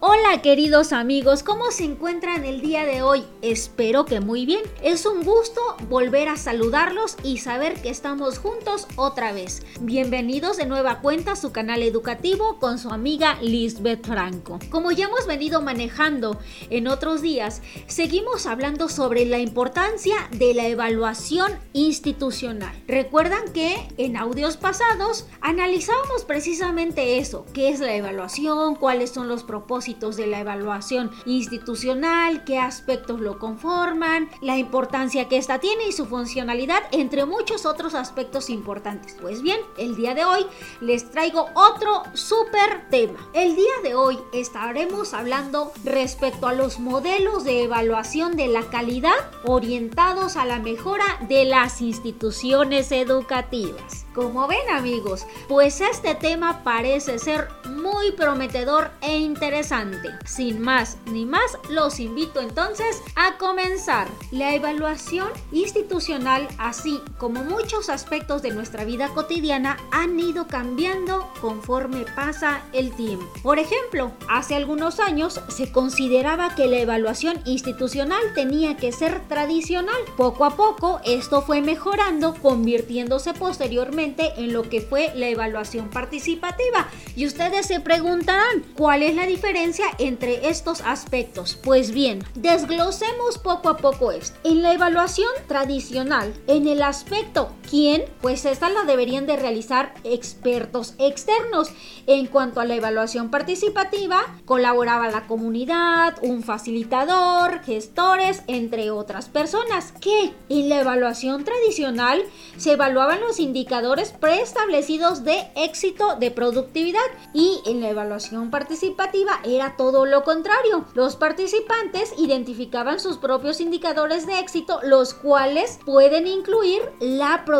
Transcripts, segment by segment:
Hola queridos amigos, ¿cómo se encuentran el día de hoy? Espero que muy bien. Es un gusto volver a saludarlos y saber que estamos juntos otra vez. Bienvenidos de nueva cuenta a su canal educativo con su amiga Lisbeth Franco. Como ya hemos venido manejando en otros días, seguimos hablando sobre la importancia de la evaluación institucional. Recuerdan que en audios pasados analizábamos precisamente eso, qué es la evaluación, cuáles son los propósitos de la evaluación institucional, qué aspectos lo conforman, la importancia que ésta tiene y su funcionalidad, entre muchos otros aspectos importantes. Pues bien, el día de hoy les traigo otro súper tema. El día de hoy estaremos hablando respecto a los modelos de evaluación de la calidad orientados a la mejora de las instituciones educativas. Como ven amigos, pues este tema parece ser prometedor e interesante. Sin más ni más, los invito entonces a comenzar. La evaluación institucional, así como muchos aspectos de nuestra vida cotidiana, han ido cambiando conforme pasa el tiempo. Por ejemplo, hace algunos años se consideraba que la evaluación institucional tenía que ser tradicional. Poco a poco esto fue mejorando, convirtiéndose posteriormente en lo que fue la evaluación participativa. Y ustedes se preguntarán, ¿cuál es la diferencia entre estos aspectos? Pues bien, desglosemos poco a poco esto. En la evaluación tradicional, en el aspecto quién, pues esta la deberían de realizar expertos externos. En cuanto a la evaluación participativa, colaboraba la comunidad, un facilitador, gestores, entre otras personas. Que en la evaluación tradicional se evaluaban los indicadores preestablecidos de éxito de productividad y en la evaluación participativa era todo lo contrario. Los participantes identificaban sus propios indicadores de éxito, los cuales pueden incluir la productividad.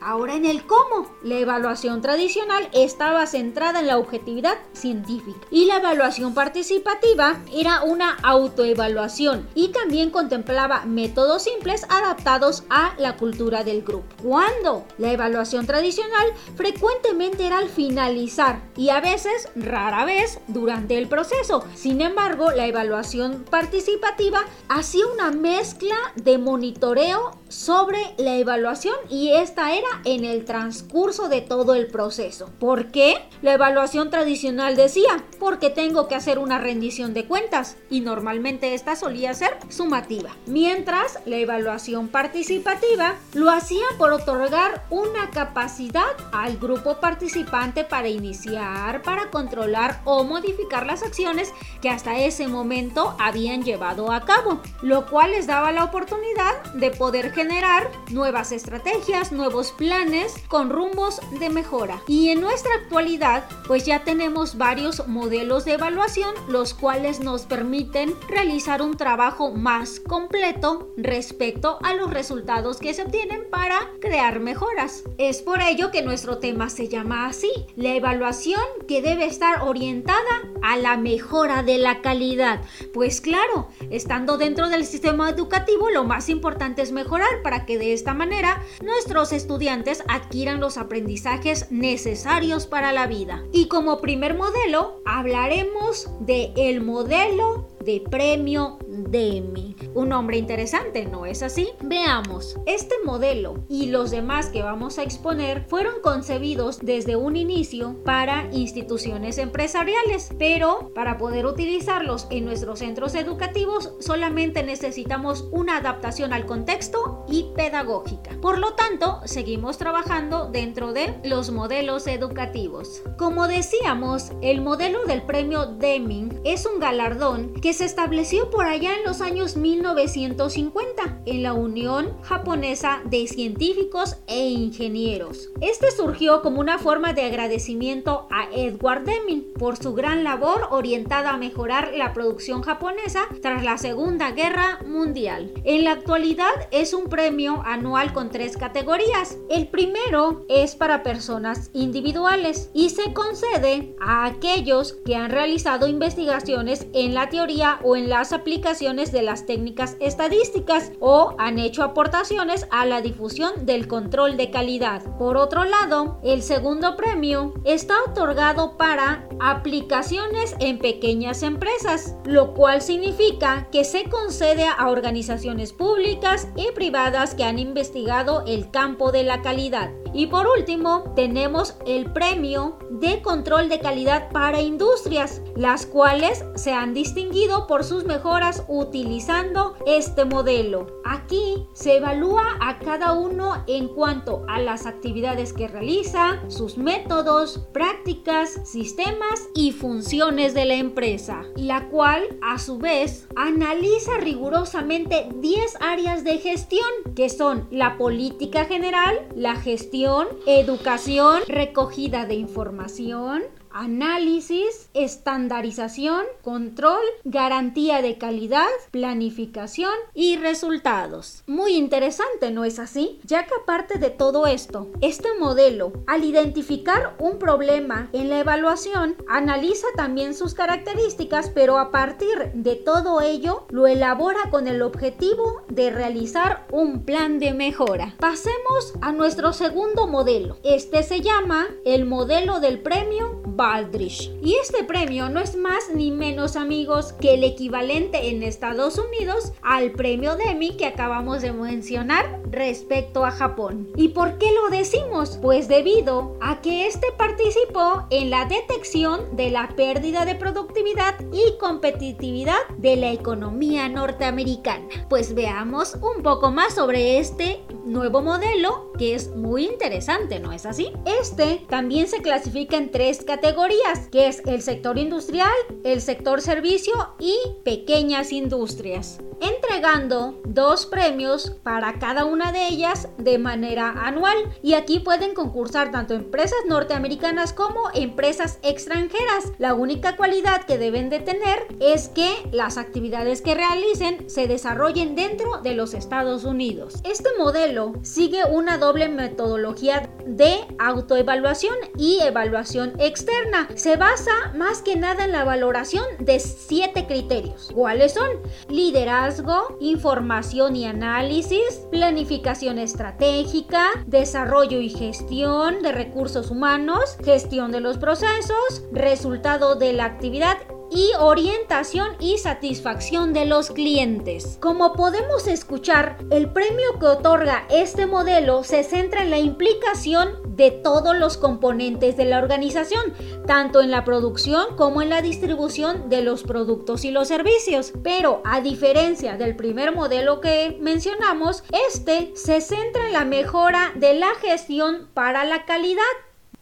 Ahora en el cómo, la evaluación tradicional estaba centrada en la objetividad científica y la evaluación participativa era una autoevaluación y también contemplaba métodos simples adaptados a la cultura del grupo. Cuando la evaluación tradicional frecuentemente era al finalizar y a veces, rara vez, durante el proceso. Sin embargo, la evaluación participativa hacía una mezcla de monitoreo sobre la evaluación y esta era en el transcurso de todo el proceso. ¿Por qué? La evaluación tradicional decía, porque tengo que hacer una rendición de cuentas y normalmente esta solía ser sumativa. Mientras la evaluación participativa lo hacía por otorgar una capacidad al grupo participante para iniciar, para controlar o modificar las acciones que hasta ese momento habían llevado a cabo, lo cual les daba la oportunidad de poder generar nuevas estrategias, nuevos planes con rumbos de mejora. Y en nuestra actualidad, pues ya tenemos varios modelos de evaluación, los cuales nos permiten realizar un trabajo más completo respecto a los resultados que se obtienen para crear mejoras. Es por ello que nuestro tema se llama así, la evaluación que debe estar orientada a la mejora de la calidad. Pues claro, estando dentro del sistema educativo, lo más importante es mejorar para que de esta manera nuestros estudiantes adquieran los aprendizajes necesarios para la vida. Y como primer modelo, hablaremos de el modelo de premio Demi. Un nombre interesante, ¿no es así? Veamos, este modelo y los demás que vamos a exponer fueron concebidos desde un inicio para instituciones empresariales, pero para poder utilizarlos en nuestros centros educativos solamente necesitamos una adaptación al contexto y pedagógica. Por lo tanto, seguimos trabajando dentro de los modelos educativos. Como decíamos, el modelo del premio Deming es un galardón que se estableció por allá en los años 1950 en la Unión Japonesa de Científicos e Ingenieros. Este surgió como una forma de agradecimiento a Edward Deming por su gran labor orientada a mejorar la producción japonesa tras la Segunda Guerra Mundial. En la actualidad es un premio anual con tres categorías. El primero es para personas individuales y se concede a aquellos que han realizado investigaciones en la teoría o en las aplicaciones de las técnicas estadísticas o han hecho aportaciones a la difusión del control de calidad. Por otro lado, el segundo premio está otorgado para aplicaciones en pequeñas empresas, lo cual significa que se concede a organizaciones públicas y privadas que han investigado el campo de la calidad. Y por último, tenemos el premio de control de calidad para industrias, las cuales se han distinguido por sus mejoras utilizando este modelo. Aquí se evalúa a cada uno en cuanto a las actividades que realiza, sus métodos, prácticas, sistemas y funciones de la empresa, la cual a su vez analiza rigurosamente 10 áreas de gestión que son la política general, la gestión, educación, recogida de información, información análisis, estandarización, control, garantía de calidad, planificación y resultados. Muy interesante, ¿no es así? Ya que aparte de todo esto, este modelo, al identificar un problema en la evaluación, analiza también sus características, pero a partir de todo ello, lo elabora con el objetivo de realizar un plan de mejora. Pasemos a nuestro segundo modelo. Este se llama el modelo del premio Y este premio no es más ni menos amigos que el equivalente en Estados Unidos al premio Demi que acabamos de mencionar respecto a Japón. ¿Y por qué lo decimos? Pues debido a que este participó en la detección de la pérdida de productividad y competitividad de la economía norteamericana. Pues veamos un poco más sobre este nuevo modelo que es muy interesante, ¿no es así? Este también se clasifica en tres categorías, que es el sector industrial, el sector servicio y pequeñas industrias entregando dos premios para cada una de ellas de manera anual y aquí pueden concursar tanto empresas norteamericanas como empresas extranjeras. La única cualidad que deben de tener es que las actividades que realicen se desarrollen dentro de los Estados Unidos. Este modelo sigue una doble metodología de autoevaluación y evaluación externa. Se basa más que nada en la valoración de siete criterios. ¿Cuáles son? Liderazgo información y análisis, planificación estratégica, desarrollo y gestión de recursos humanos, gestión de los procesos, resultado de la actividad y orientación y satisfacción de los clientes. Como podemos escuchar, el premio que otorga este modelo se centra en la implicación de todos los componentes de la organización, tanto en la producción como en la distribución de los productos y los servicios. Pero a diferencia del primer modelo que mencionamos, este se centra en la mejora de la gestión para la calidad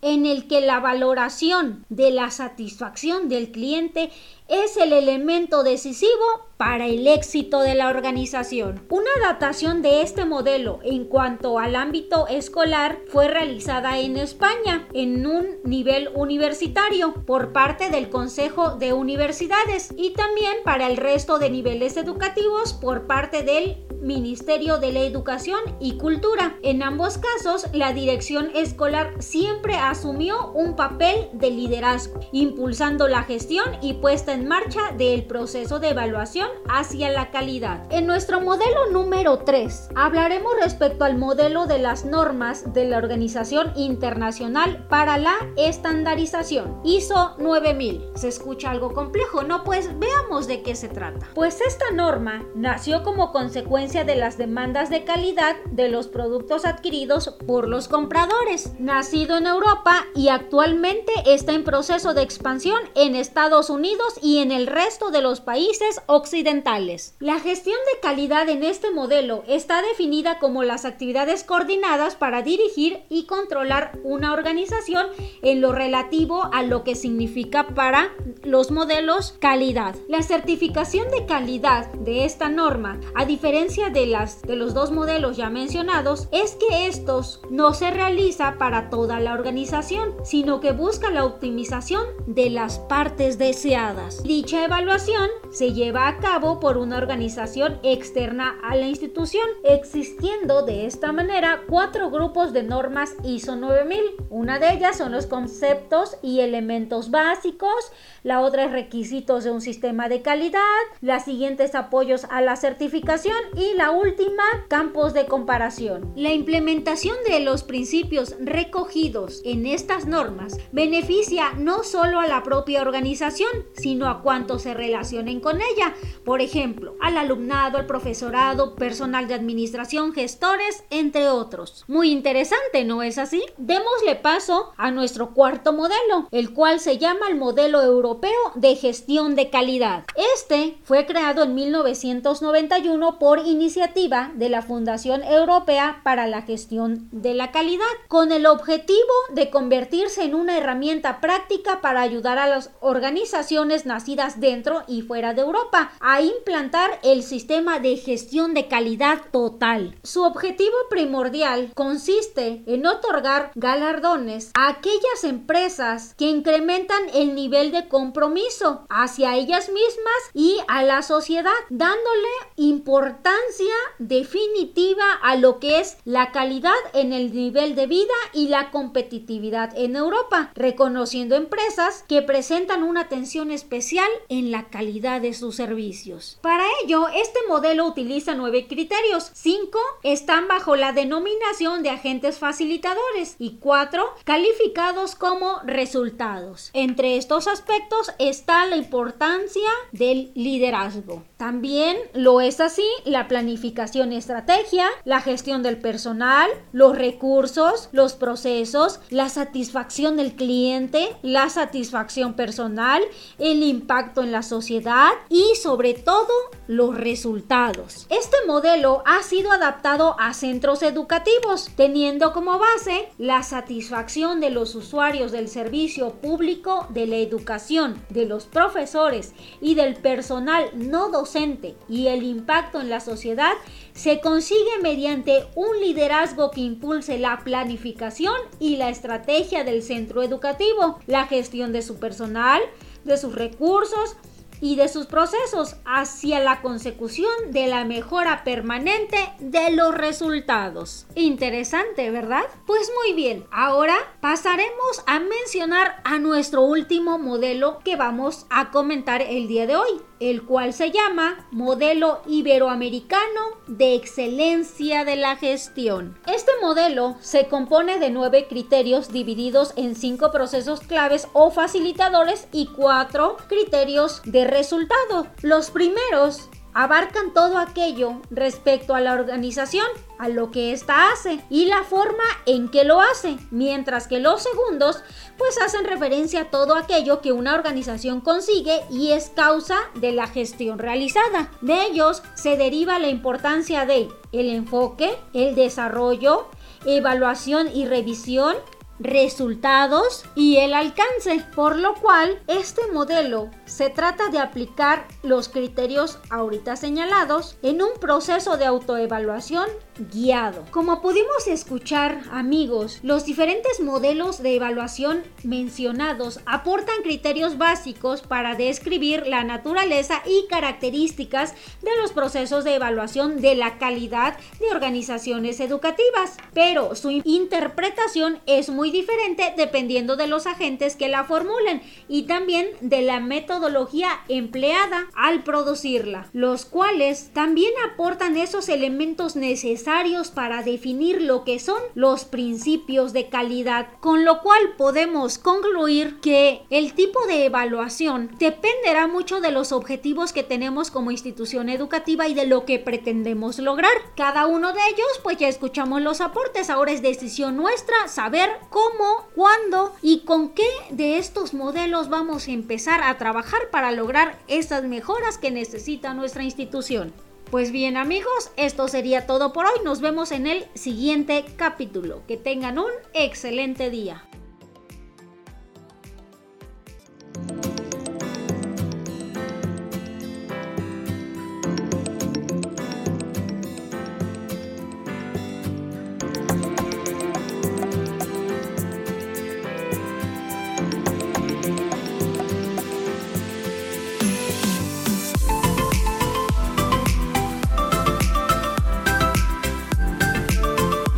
en el que la valoración de la satisfacción del cliente es el elemento decisivo para el éxito de la organización. Una adaptación de este modelo en cuanto al ámbito escolar fue realizada en España en un nivel universitario por parte del Consejo de Universidades y también para el resto de niveles educativos por parte del Ministerio de la Educación y Cultura. En ambos casos, la dirección escolar siempre asumió un papel de liderazgo, impulsando la gestión y puesta en marcha del proceso de evaluación hacia la calidad. En nuestro modelo número 3 hablaremos respecto al modelo de las normas de la Organización Internacional para la Estandarización, ISO 9000. ¿Se escucha algo complejo? No, pues veamos de qué se trata. Pues esta norma nació como consecuencia de las demandas de calidad de los productos adquiridos por los compradores. Nacido en Europa y actualmente está en proceso de expansión en Estados Unidos y en el resto de los países occidentales. La gestión de calidad en este modelo está definida como las actividades coordinadas para dirigir y controlar una organización en lo relativo a lo que significa para los modelos calidad. La certificación de calidad de esta norma, a diferencia de, las, de los dos modelos ya mencionados es que estos no se realiza para toda la organización, sino que busca la optimización de las partes deseadas. Dicha evaluación se lleva a cabo por una organización externa a la institución, existiendo de esta manera cuatro grupos de normas ISO 9000. Una de ellas son los conceptos y elementos básicos, la otra es requisitos de un sistema de calidad, la siguiente es apoyos a la certificación y la última, campos de comparación. La implementación de los principios recogidos en estas normas beneficia no solo a la propia organización, sino a cuantos se relacionen con ella. Por ejemplo, al alumnado, al profesorado, personal de administración, gestores, entre otros. Muy interesante, ¿no es así? Démosle paso a nuestro cuarto modelo, el cual se llama el modelo europeo de gestión de calidad. Este fue creado en 1991 por iniciativa de la Fundación Europea para la Gestión de la Calidad, con el objetivo de convertirse en una herramienta práctica para ayudar a las organizaciones nacidas dentro y fuera de Europa a implantar el sistema de gestión de calidad total. Su objetivo primordial consiste en otorgar galardones a aquellas empresas que incrementan el nivel de compromiso hacia ellas mismas y a la sociedad, dándole importancia definitiva a lo que es la calidad en el nivel de vida y la competitividad en Europa, reconociendo empresas que presentan una atención especial en la calidad de sus servicios. Para ello, este modelo utiliza nueve criterios. Cinco están bajo la denominación de agentes facilitadores y cuatro calificados como resultados. Entre estos aspectos está la importancia del liderazgo. También lo es así la planificación y estrategia, la gestión del personal, los recursos, los procesos, la satisfacción del cliente, la satisfacción personal, el impacto en la sociedad y sobre todo los resultados. Este modelo ha sido adaptado a centros educativos, teniendo como base la satisfacción de los usuarios del servicio público de la educación, de los profesores y del personal no docente y el impacto en la sociedad se consigue mediante un liderazgo que impulse la planificación y la estrategia del centro educativo, la gestión de su personal, de sus recursos, y de sus procesos hacia la consecución de la mejora permanente de los resultados. Interesante, ¿verdad? Pues muy bien, ahora pasaremos a mencionar a nuestro último modelo que vamos a comentar el día de hoy, el cual se llama Modelo Iberoamericano de Excelencia de la Gestión. Este modelo se compone de nueve criterios divididos en cinco procesos claves o facilitadores y cuatro criterios de resultado. Los primeros abarcan todo aquello respecto a la organización, a lo que ésta hace y la forma en que lo hace, mientras que los segundos pues hacen referencia a todo aquello que una organización consigue y es causa de la gestión realizada. De ellos se deriva la importancia de el enfoque, el desarrollo, evaluación y revisión, resultados y el alcance, por lo cual este modelo se trata de aplicar los criterios ahorita señalados en un proceso de autoevaluación guiado. Como pudimos escuchar, amigos, los diferentes modelos de evaluación mencionados aportan criterios básicos para describir la naturaleza y características de los procesos de evaluación de la calidad de organizaciones educativas, pero su interpretación es muy diferente dependiendo de los agentes que la formulen y también de la metodología empleada al producirla, los cuales también aportan esos elementos necesarios para definir lo que son los principios de calidad, con lo cual podemos concluir que el tipo de evaluación dependerá mucho de los objetivos que tenemos como institución educativa y de lo que pretendemos lograr. Cada uno de ellos, pues ya escuchamos los aportes, ahora es decisión nuestra saber cómo cuándo y con qué de estos modelos vamos a empezar a trabajar para lograr esas mejoras que necesita nuestra institución. Pues bien amigos, esto sería todo por hoy. Nos vemos en el siguiente capítulo. Que tengan un excelente día.